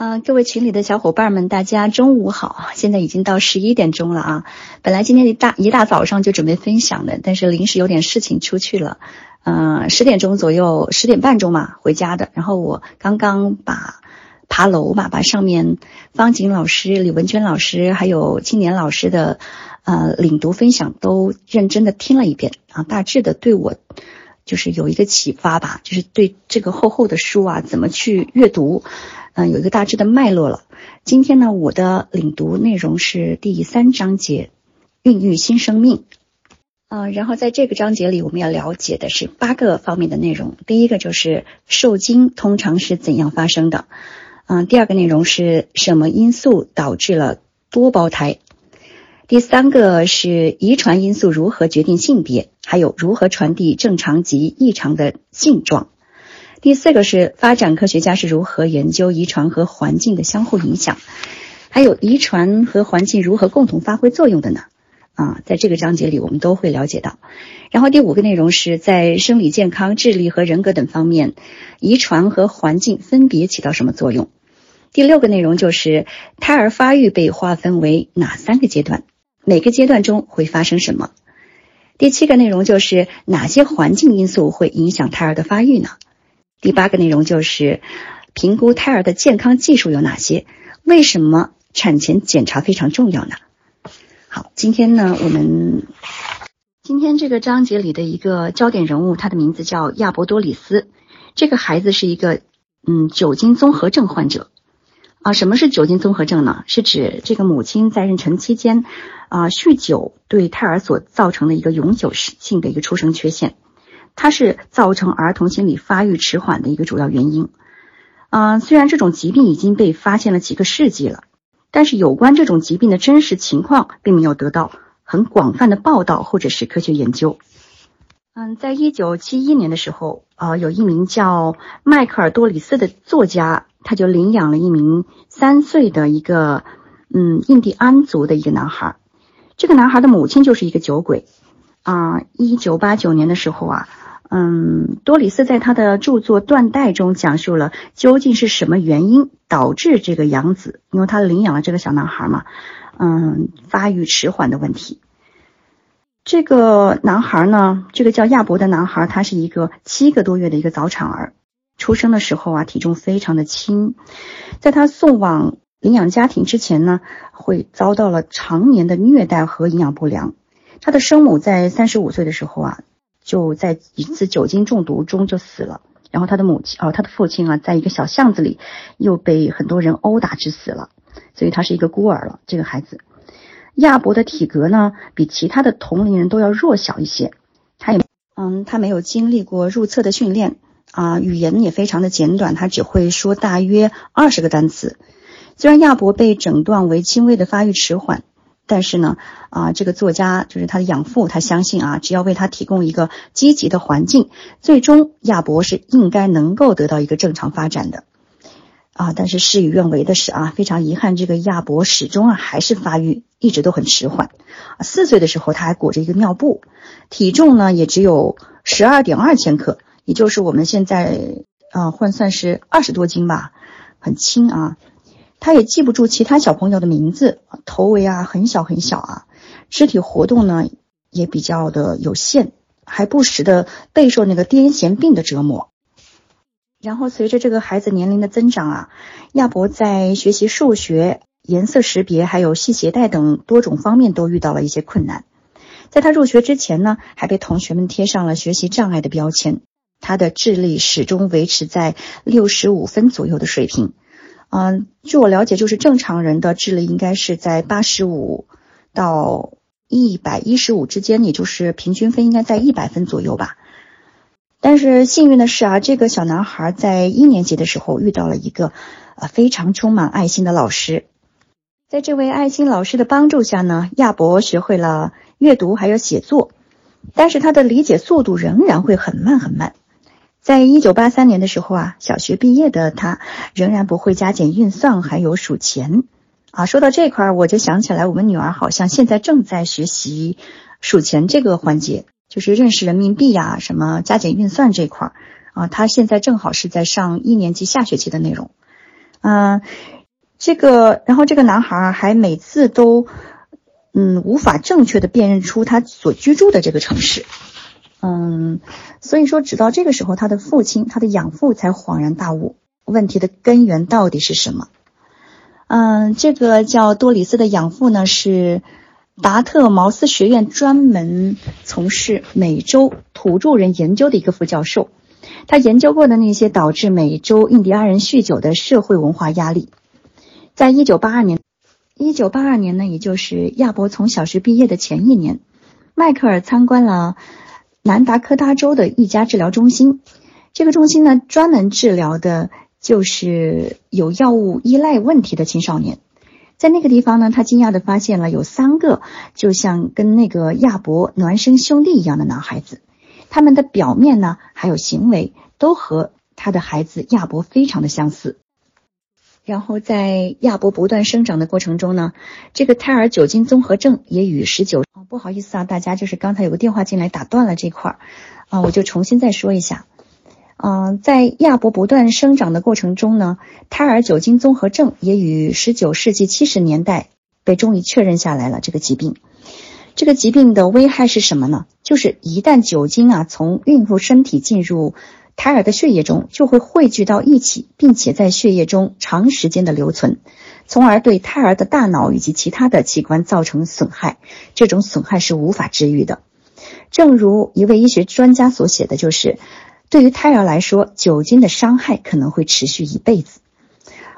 啊，各位群里的小伙伴们，大家中午好！现在已经到十一点钟了啊。本来今天一大一大早上就准备分享的，但是临时有点事情出去了。嗯，十点钟左右，十点半钟嘛回家的。然后我刚刚把爬楼嘛，把上面方景老师、李文娟老师还有青年老师的呃领读分享都认真的听了一遍啊，大致的对我就是有一个启发吧，就是对这个厚厚的书啊怎么去阅读。嗯，有一个大致的脉络了。今天呢，我的领读内容是第三章节，孕育新生命。嗯，然后在这个章节里，我们要了解的是八个方面的内容。第一个就是受精通常是怎样发生的。嗯，第二个内容是什么因素导致了多胞胎？第三个是遗传因素如何决定性别，还有如何传递正常及异常的性状。第四个是发展科学家是如何研究遗传和环境的相互影响，还有遗传和环境如何共同发挥作用的呢？啊，在这个章节里我们都会了解到。然后第五个内容是在生理健康、智力和人格等方面，遗传和环境分别起到什么作用？第六个内容就是胎儿发育被划分为哪三个阶段？每个阶段中会发生什么？第七个内容就是哪些环境因素会影响胎儿的发育呢？第八个内容就是评估胎儿的健康技术有哪些？为什么产前检查非常重要呢？好，今天呢，我们今天这个章节里的一个焦点人物，他的名字叫亚伯多里斯。这个孩子是一个嗯酒精综合症患者啊。什么是酒精综合症呢？是指这个母亲在妊娠期间啊酗酒对胎儿所造成的一个永久性的一个出生缺陷。它是造成儿童心理发育迟缓的一个主要原因。嗯，虽然这种疾病已经被发现了几个世纪了，但是有关这种疾病的真实情况并没有得到很广泛的报道或者是科学研究。嗯，在一九七一年的时候，呃，有一名叫迈克尔多里斯的作家，他就领养了一名三岁的一个嗯印第安族的一个男孩。这个男孩的母亲就是一个酒鬼。啊，一九八九年的时候啊。嗯，多里斯在他的著作《断代》中讲述了究竟是什么原因导致这个养子，因为他领养了这个小男孩嘛，嗯，发育迟缓的问题。这个男孩呢，这个叫亚伯的男孩，他是一个七个多月的一个早产儿，出生的时候啊，体重非常的轻，在他送往领养家庭之前呢，会遭到了常年的虐待和营养不良。他的生母在三十五岁的时候啊。就在一次酒精中毒中就死了，然后他的母亲哦，他的父亲啊，在一个小巷子里又被很多人殴打致死了，所以他是一个孤儿了。这个孩子亚伯的体格呢，比其他的同龄人都要弱小一些，他也嗯，他没有经历过入厕的训练啊，语言也非常的简短，他只会说大约二十个单词。虽然亚伯被诊断为轻微的发育迟缓。但是呢，啊，这个作家就是他的养父，他相信啊，只要为他提供一个积极的环境，最终亚伯是应该能够得到一个正常发展的，啊，但是事与愿违的是啊，非常遗憾，这个亚伯始终啊还是发育一直都很迟缓，四岁的时候他还裹着一个尿布，体重呢也只有十二点二千克，也就是我们现在啊换算是二十多斤吧，很轻啊。他也记不住其他小朋友的名字，头围啊很小很小啊，肢体活动呢也比较的有限，还不时的备受那个癫痫病的折磨。然后随着这个孩子年龄的增长啊，亚伯在学习数学、颜色识别还有系鞋带等多种方面都遇到了一些困难。在他入学之前呢，还被同学们贴上了学习障碍的标签。他的智力始终维持在六十五分左右的水平。嗯，据我了解，就是正常人的智力应该是在八十五到一百一十五之间，也就是平均分应该在一百分左右吧。但是幸运的是啊，这个小男孩在一年级的时候遇到了一个呃非常充满爱心的老师，在这位爱心老师的帮助下呢，亚伯学会了阅读还有写作，但是他的理解速度仍然会很慢很慢。在一九八三年的时候啊，小学毕业的他仍然不会加减运算，还有数钱啊。说到这块儿，我就想起来，我们女儿好像现在正在学习数钱这个环节，就是认识人民币呀，什么加减运算这块儿啊。她现在正好是在上一年级下学期的内容嗯，这个，然后这个男孩啊，还每次都，嗯，无法正确的辨认出他所居住的这个城市。嗯，所以说，直到这个时候，他的父亲，他的养父才恍然大悟，问题的根源到底是什么？嗯，这个叫多里斯的养父呢，是达特茅斯学院专门从事美洲土著人研究的一个副教授。他研究过的那些导致美洲印第安人酗酒的社会文化压力，在一九八二年，一九八二年呢，也就是亚伯从小学毕业的前一年，迈克尔参观了南达科他州的一家治疗中心。这个中心呢，专门治疗的就是有药物依赖问题的青少年。在那个地方呢，他惊讶地发现了有三个就像跟那个亚伯孪生兄弟一样的男孩子。他们的表面呢，还有行为都和他的孩子亚伯非常的相似。然后在亚伯不断生长的过程中呢，这个胎儿酒精综合症也与十九……不好意思啊，大家就是刚才有个电话进来打断了这块儿啊，我就重新再说一下。嗯，在亚伯不断生长的过程中呢，胎儿酒精综合症也与十九世纪七十年代被终于确认下来了这个疾病。这个疾病的危害是什么呢？就是一旦酒精啊从孕妇身体进入胎儿的血液中，就会汇聚到一起，并且在血液中长时间的留存，从而对胎儿的大脑以及其他的器官造成损害。这种损害是无法治愈的。正如一位医学专家所写的就是，对于胎儿来说，酒精的伤害可能会持续一辈子。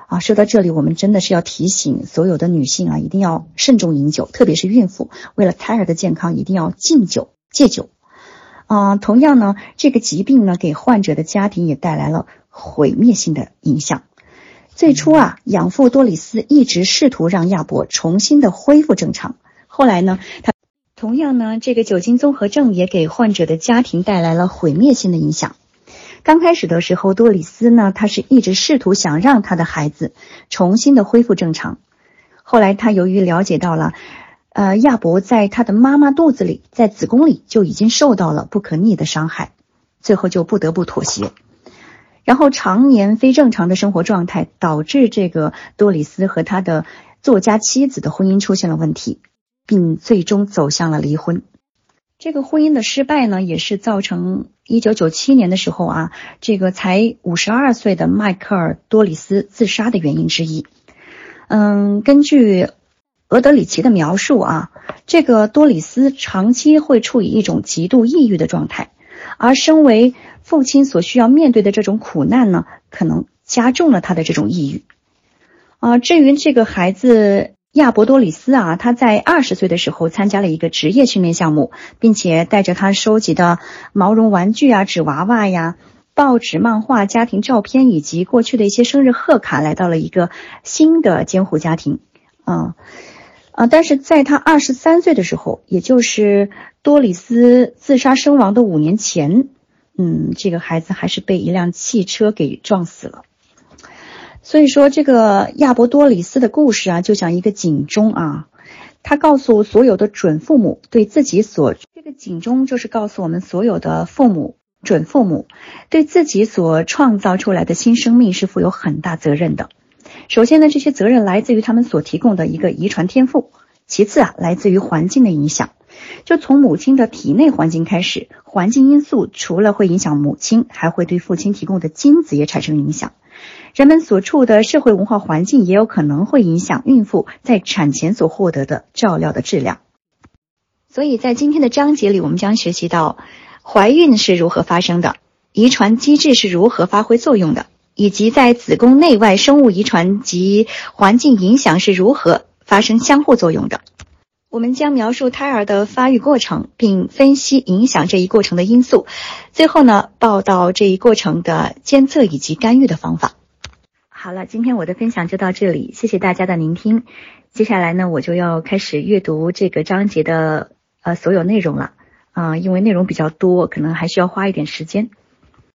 啊，说到这里，我们真的是要提醒所有的女性啊，一定要慎重饮酒，特别是孕妇，为了胎儿的健康，一定要禁酒戒酒。啊，同样呢，这个疾病呢，给患者的家庭也带来了毁灭性的影响。最初啊，养父多里斯一直试图让亚伯重新的恢复正常，后来呢，他同样呢，这个酒精综合症也给患者的家庭带来了毁灭性的影响。刚开始的时候，多里斯呢，他是一直试图想让他的孩子重新的恢复正常。后来，他由于了解到了，呃，亚伯在他的妈妈肚子里，在子宫里就已经受到了不可逆的伤害，最后就不得不妥协。然后，常年非正常的生活状态导致这个多里斯和他的作家妻子的婚姻出现了问题，并最终走向了离婚。这个婚姻的失败呢，也是造成一九九七年的时候啊，这个才五十二岁的迈克尔多里斯自杀的原因之一。嗯，根据俄德里奇的描述啊，这个多里斯长期会处于一种极度抑郁的状态，而身为父亲所需要面对的这种苦难呢，可能加重了他的这种抑郁。啊，至于这个孩子。亚伯多里斯啊，他在二十岁的时候参加了一个职业训练项目，并且带着他收集的毛绒玩具啊、纸娃娃呀、报纸、漫画、家庭照片以及过去的一些生日贺卡，来到了一个新的监护家庭。啊啊！但是在他二十三岁的时候，也就是多里斯自杀身亡的五年前，嗯，这个孩子还是被一辆汽车给撞死了。所以说，这个亚伯多里斯的故事啊，就像一个警钟啊，他告诉所有的准父母，对自己所这个警钟就是告诉我们所有的父母、准父母，对自己所创造出来的新生命是负有很大责任的。首先呢，这些责任来自于他们所提供的一个遗传天赋；其次啊，来自于环境的影响。就从母亲的体内环境开始，环境因素除了会影响母亲，还会对父亲提供的精子也产生影响。人们所处的社会文化环境也有可能会影响孕妇在产前所获得的照料的质量。所以在今天的章节里，我们将学习到怀孕是如何发生的，遗传机制是如何发挥作用的，以及在子宫内外生物遗传及环境影响是如何发生相互作用的。我们将描述胎儿的发育过程，并分析影响这一过程的因素。最后呢，报道这一过程的监测以及干预的方法。好了，今天我的分享就到这里，谢谢大家的聆听。接下来呢，我就要开始阅读这个章节的呃所有内容了啊，因为内容比较多，可能还需要花一点时间。